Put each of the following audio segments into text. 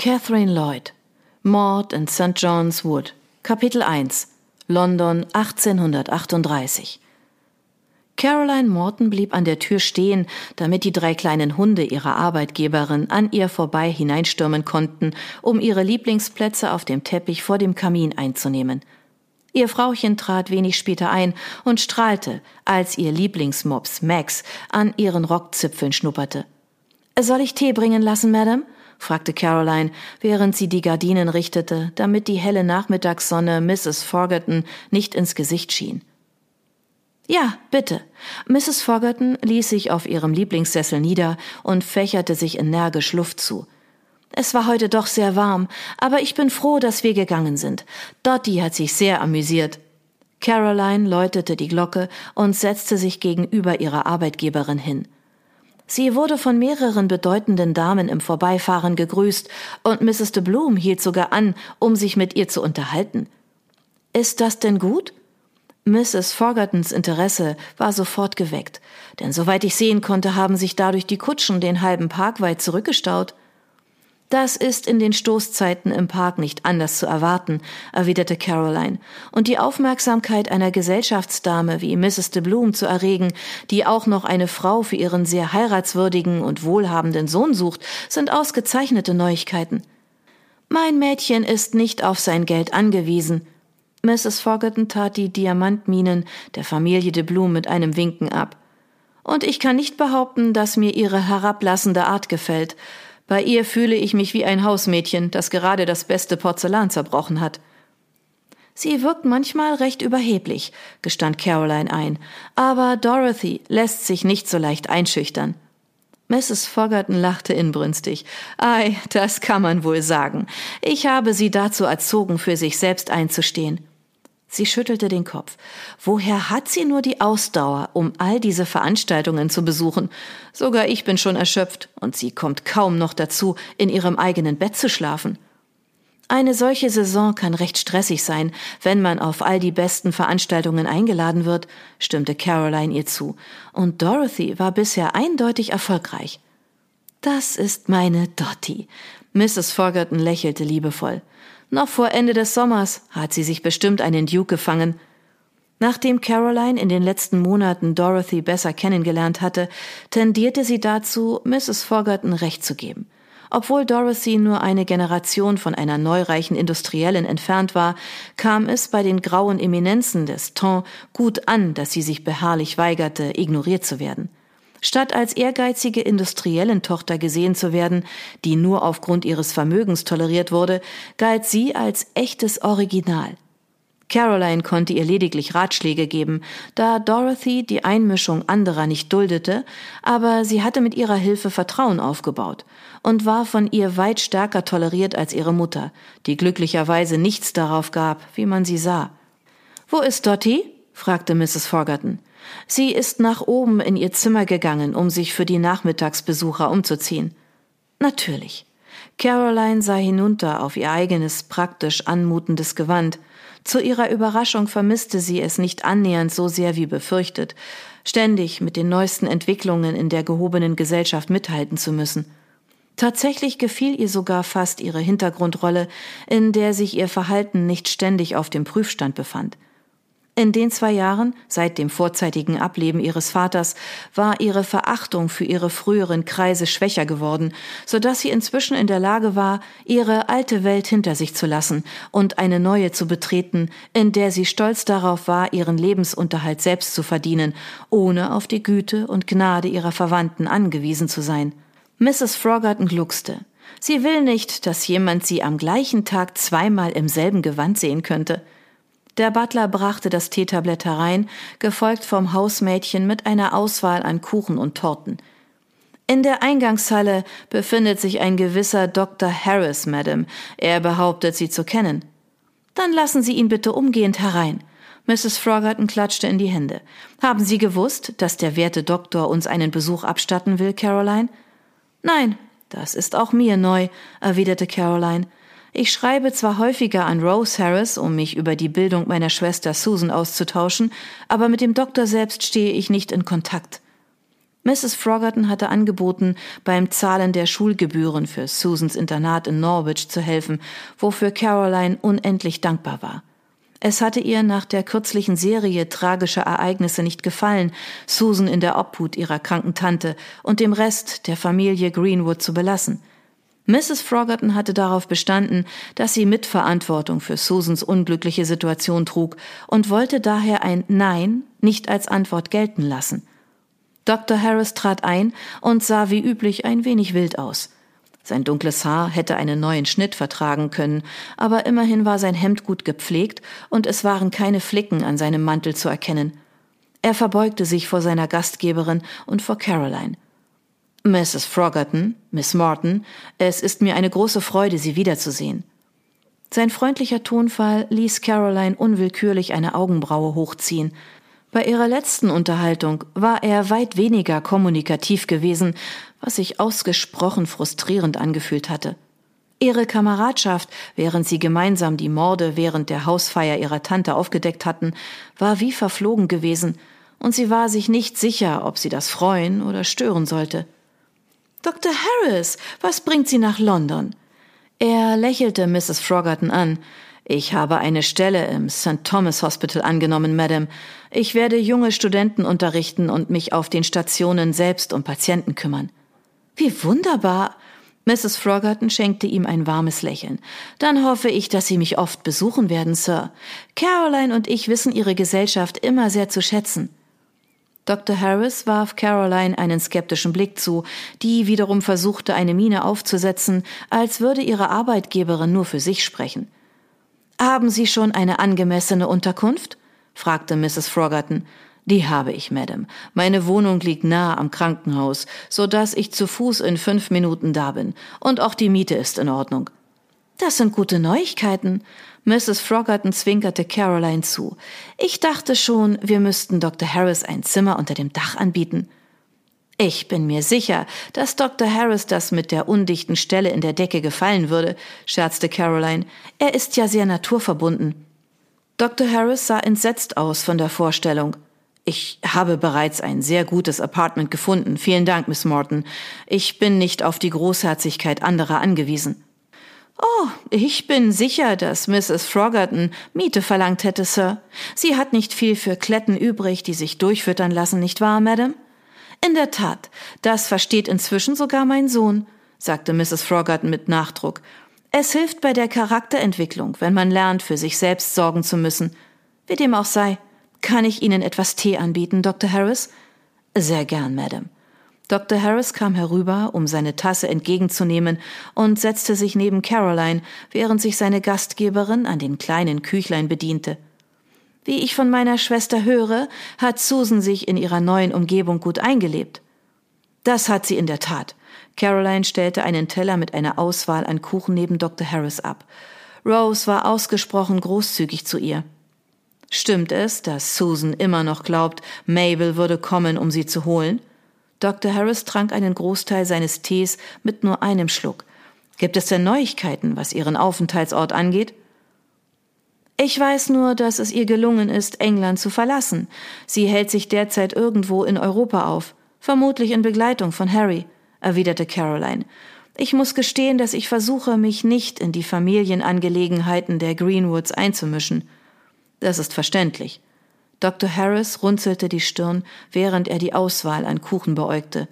Catherine Lloyd Mord in St. John's Wood Kapitel 1 London 1838 Caroline Morton blieb an der Tür stehen, damit die drei kleinen Hunde ihrer Arbeitgeberin an ihr vorbei hineinstürmen konnten, um ihre Lieblingsplätze auf dem Teppich vor dem Kamin einzunehmen. Ihr Frauchen trat wenig später ein und strahlte, als ihr Lieblingsmops Max an ihren Rockzipfeln schnupperte. Soll ich Tee bringen lassen, Madame? Fragte Caroline, während sie die Gardinen richtete, damit die helle Nachmittagssonne Mrs. Forgerton nicht ins Gesicht schien. Ja, bitte. Mrs. Fogerton ließ sich auf ihrem Lieblingssessel nieder und fächerte sich energisch Luft zu. Es war heute doch sehr warm, aber ich bin froh, dass wir gegangen sind. Dottie hat sich sehr amüsiert. Caroline läutete die Glocke und setzte sich gegenüber ihrer Arbeitgeberin hin. Sie wurde von mehreren bedeutenden Damen im Vorbeifahren gegrüßt, und Mrs. de Bloom hielt sogar an, um sich mit ihr zu unterhalten. Ist das denn gut? Mrs. Fogertons Interesse war sofort geweckt, denn soweit ich sehen konnte, haben sich dadurch die Kutschen den halben Park weit zurückgestaut. Das ist in den Stoßzeiten im Park nicht anders zu erwarten, erwiderte Caroline, und die Aufmerksamkeit einer Gesellschaftsdame wie Mrs. de Bloom zu erregen, die auch noch eine Frau für ihren sehr heiratswürdigen und wohlhabenden Sohn sucht, sind ausgezeichnete Neuigkeiten. Mein Mädchen ist nicht auf sein Geld angewiesen. Mrs. Fogerton tat die Diamantminen der Familie de Bloom mit einem Winken ab. Und ich kann nicht behaupten, dass mir ihre herablassende Art gefällt. Bei ihr fühle ich mich wie ein Hausmädchen, das gerade das beste Porzellan zerbrochen hat. Sie wirkt manchmal recht überheblich, gestand Caroline ein, aber Dorothy lässt sich nicht so leicht einschüchtern. Mrs. Fogerton lachte inbrünstig. Ei, das kann man wohl sagen. Ich habe sie dazu erzogen, für sich selbst einzustehen. Sie schüttelte den Kopf. Woher hat sie nur die Ausdauer, um all diese Veranstaltungen zu besuchen? Sogar ich bin schon erschöpft, und sie kommt kaum noch dazu, in ihrem eigenen Bett zu schlafen. Eine solche Saison kann recht stressig sein, wenn man auf all die besten Veranstaltungen eingeladen wird, stimmte Caroline ihr zu, und Dorothy war bisher eindeutig erfolgreich. Das ist meine Dottie. Mrs. Fogerton lächelte liebevoll. Noch vor Ende des Sommers hat sie sich bestimmt einen Duke gefangen. Nachdem Caroline in den letzten Monaten Dorothy besser kennengelernt hatte, tendierte sie dazu, Mrs. Fogerton recht zu geben. Obwohl Dorothy nur eine Generation von einer neureichen Industriellen entfernt war, kam es bei den grauen Eminenzen des Temps gut an, dass sie sich beharrlich weigerte, ignoriert zu werden. Statt als ehrgeizige Industriellentochter gesehen zu werden, die nur aufgrund ihres Vermögens toleriert wurde, galt sie als echtes Original. Caroline konnte ihr lediglich Ratschläge geben, da Dorothy die Einmischung anderer nicht duldete, aber sie hatte mit ihrer Hilfe Vertrauen aufgebaut und war von ihr weit stärker toleriert als ihre Mutter, die glücklicherweise nichts darauf gab, wie man sie sah. Wo ist Dottie? fragte Mrs. Fogerton. Sie ist nach oben in ihr Zimmer gegangen, um sich für die Nachmittagsbesucher umzuziehen. Natürlich. Caroline sah hinunter auf ihr eigenes praktisch anmutendes Gewand. Zu ihrer Überraschung vermisste sie es nicht annähernd so sehr wie befürchtet, ständig mit den neuesten Entwicklungen in der gehobenen Gesellschaft mithalten zu müssen. Tatsächlich gefiel ihr sogar fast ihre Hintergrundrolle, in der sich ihr Verhalten nicht ständig auf dem Prüfstand befand. In den zwei Jahren, seit dem vorzeitigen Ableben ihres Vaters, war ihre Verachtung für ihre früheren Kreise schwächer geworden, so dass sie inzwischen in der Lage war, ihre alte Welt hinter sich zu lassen und eine neue zu betreten, in der sie stolz darauf war, ihren Lebensunterhalt selbst zu verdienen, ohne auf die Güte und Gnade ihrer Verwandten angewiesen zu sein. Mrs. Frogarten gluckste. Sie will nicht, dass jemand sie am gleichen Tag zweimal im selben Gewand sehen könnte. Der Butler brachte das Teetablett herein, gefolgt vom Hausmädchen mit einer Auswahl an Kuchen und Torten. In der Eingangshalle befindet sich ein gewisser Dr. Harris, Madam. Er behauptet, Sie zu kennen. Dann lassen Sie ihn bitte umgehend herein. Mrs. Frogerton klatschte in die Hände. Haben Sie gewusst, dass der werte Doktor uns einen Besuch abstatten will, Caroline? Nein, das ist auch mir neu, erwiderte Caroline. Ich schreibe zwar häufiger an Rose Harris, um mich über die Bildung meiner Schwester Susan auszutauschen, aber mit dem Doktor selbst stehe ich nicht in Kontakt. Mrs. Froggerton hatte angeboten, beim Zahlen der Schulgebühren für Susans Internat in Norwich zu helfen, wofür Caroline unendlich dankbar war. Es hatte ihr nach der kürzlichen Serie tragischer Ereignisse nicht gefallen, Susan in der Obhut ihrer kranken Tante und dem Rest der Familie Greenwood zu belassen. Mrs. Froggerton hatte darauf bestanden, dass sie Mitverantwortung für Susans unglückliche Situation trug und wollte daher ein Nein nicht als Antwort gelten lassen. Dr. Harris trat ein und sah wie üblich ein wenig wild aus. Sein dunkles Haar hätte einen neuen Schnitt vertragen können, aber immerhin war sein Hemd gut gepflegt und es waren keine Flicken an seinem Mantel zu erkennen. Er verbeugte sich vor seiner Gastgeberin und vor Caroline. Mrs. Froggerton, Miss Morton, es ist mir eine große Freude, Sie wiederzusehen. Sein freundlicher Tonfall ließ Caroline unwillkürlich eine Augenbraue hochziehen. Bei ihrer letzten Unterhaltung war er weit weniger kommunikativ gewesen, was sich ausgesprochen frustrierend angefühlt hatte. Ihre Kameradschaft, während sie gemeinsam die Morde während der Hausfeier ihrer Tante aufgedeckt hatten, war wie verflogen gewesen, und sie war sich nicht sicher, ob sie das freuen oder stören sollte. Dr. Harris, was bringt Sie nach London? Er lächelte Mrs. Froggerton an. Ich habe eine Stelle im St. Thomas Hospital angenommen, Madame. Ich werde junge Studenten unterrichten und mich auf den Stationen selbst um Patienten kümmern. Wie wunderbar! Mrs. Froggerton schenkte ihm ein warmes Lächeln. Dann hoffe ich, dass Sie mich oft besuchen werden, Sir. Caroline und ich wissen Ihre Gesellschaft immer sehr zu schätzen. Dr. Harris warf Caroline einen skeptischen Blick zu, die wiederum versuchte, eine Miene aufzusetzen, als würde ihre Arbeitgeberin nur für sich sprechen. Haben Sie schon eine angemessene Unterkunft? fragte Mrs. Froggerton. Die habe ich, Madame. Meine Wohnung liegt nahe am Krankenhaus, so dass ich zu Fuß in fünf Minuten da bin. Und auch die Miete ist in Ordnung. Das sind gute Neuigkeiten. Mrs. Froggerton zwinkerte Caroline zu. Ich dachte schon, wir müssten Dr. Harris ein Zimmer unter dem Dach anbieten. Ich bin mir sicher, dass Dr. Harris das mit der undichten Stelle in der Decke gefallen würde, scherzte Caroline. Er ist ja sehr naturverbunden. Dr. Harris sah entsetzt aus von der Vorstellung. Ich habe bereits ein sehr gutes Apartment gefunden. Vielen Dank, Miss Morton. Ich bin nicht auf die Großherzigkeit anderer angewiesen. Oh, ich bin sicher, dass Mrs. Froggerton Miete verlangt hätte, Sir. Sie hat nicht viel für Kletten übrig, die sich durchfüttern lassen, nicht wahr, Madame? In der Tat, das versteht inzwischen sogar mein Sohn, sagte Mrs. Froggerton mit Nachdruck. Es hilft bei der Charakterentwicklung, wenn man lernt, für sich selbst sorgen zu müssen. Wie dem auch sei, kann ich Ihnen etwas Tee anbieten, Dr. Harris? Sehr gern, Madame. Dr. Harris kam herüber, um seine Tasse entgegenzunehmen, und setzte sich neben Caroline, während sich seine Gastgeberin an den kleinen Küchlein bediente. Wie ich von meiner Schwester höre, hat Susan sich in ihrer neuen Umgebung gut eingelebt. Das hat sie in der Tat. Caroline stellte einen Teller mit einer Auswahl an Kuchen neben Dr. Harris ab. Rose war ausgesprochen großzügig zu ihr. Stimmt es, dass Susan immer noch glaubt, Mabel würde kommen, um sie zu holen? Dr. Harris trank einen Großteil seines Tees mit nur einem Schluck. Gibt es denn Neuigkeiten, was ihren Aufenthaltsort angeht? Ich weiß nur, dass es ihr gelungen ist, England zu verlassen. Sie hält sich derzeit irgendwo in Europa auf, vermutlich in Begleitung von Harry, erwiderte Caroline. Ich muss gestehen, dass ich versuche, mich nicht in die Familienangelegenheiten der Greenwoods einzumischen. Das ist verständlich. Dr. Harris runzelte die Stirn, während er die Auswahl an Kuchen beäugte.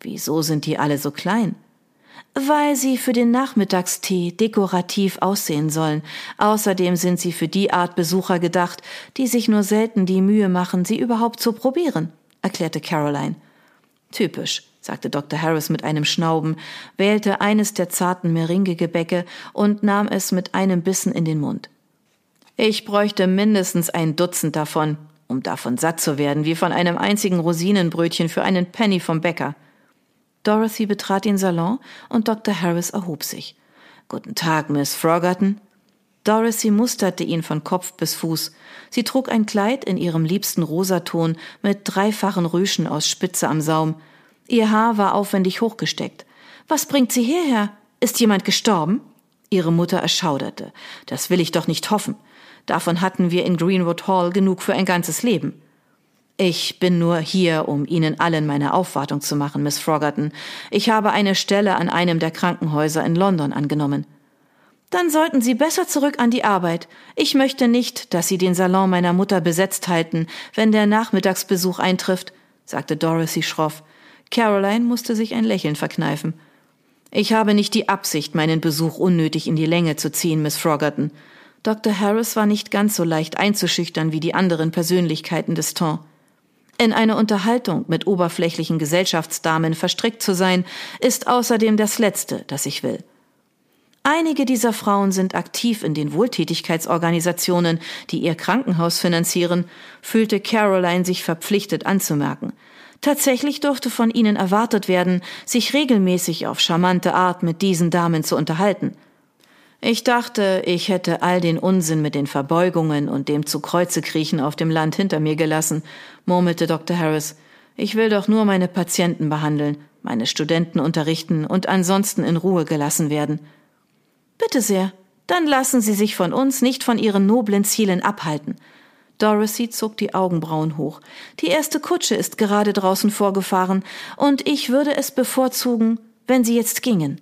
Wieso sind die alle so klein? Weil sie für den Nachmittagstee dekorativ aussehen sollen. Außerdem sind sie für die Art Besucher gedacht, die sich nur selten die Mühe machen, sie überhaupt zu probieren, erklärte Caroline. Typisch, sagte Dr. Harris mit einem Schnauben, wählte eines der zarten Meringegebäcke und nahm es mit einem Bissen in den Mund. Ich bräuchte mindestens ein Dutzend davon, um davon satt zu werden, wie von einem einzigen Rosinenbrötchen für einen Penny vom Bäcker. Dorothy betrat den Salon und Dr. Harris erhob sich. Guten Tag, Miss Froggerton. Dorothy musterte ihn von Kopf bis Fuß. Sie trug ein Kleid in ihrem liebsten Rosaton mit dreifachen Rüschen aus Spitze am Saum. Ihr Haar war aufwendig hochgesteckt. Was bringt Sie hierher? Ist jemand gestorben? Ihre Mutter erschauderte. Das will ich doch nicht hoffen. Davon hatten wir in Greenwood Hall genug für ein ganzes Leben. Ich bin nur hier, um Ihnen allen meine Aufwartung zu machen, Miss Froggerton. Ich habe eine Stelle an einem der Krankenhäuser in London angenommen. Dann sollten Sie besser zurück an die Arbeit. Ich möchte nicht, dass Sie den Salon meiner Mutter besetzt halten, wenn der Nachmittagsbesuch eintrifft, sagte Dorothy schroff. Caroline musste sich ein Lächeln verkneifen. Ich habe nicht die Absicht, meinen Besuch unnötig in die Länge zu ziehen, Miss Froggerton. Dr. Harris war nicht ganz so leicht einzuschüchtern wie die anderen Persönlichkeiten des Ton. In eine Unterhaltung mit oberflächlichen Gesellschaftsdamen verstrickt zu sein, ist außerdem das Letzte, das ich will. Einige dieser Frauen sind aktiv in den Wohltätigkeitsorganisationen, die ihr Krankenhaus finanzieren, fühlte Caroline sich verpflichtet anzumerken. Tatsächlich durfte von ihnen erwartet werden, sich regelmäßig auf charmante Art mit diesen Damen zu unterhalten. Ich dachte, ich hätte all den Unsinn mit den Verbeugungen und dem zu Kreuze kriechen auf dem Land hinter mir gelassen, murmelte Dr. Harris. Ich will doch nur meine Patienten behandeln, meine Studenten unterrichten und ansonsten in Ruhe gelassen werden. Bitte sehr, dann lassen Sie sich von uns nicht von Ihren noblen Zielen abhalten. Dorothy zog die Augenbrauen hoch. Die erste Kutsche ist gerade draußen vorgefahren, und ich würde es bevorzugen, wenn Sie jetzt gingen.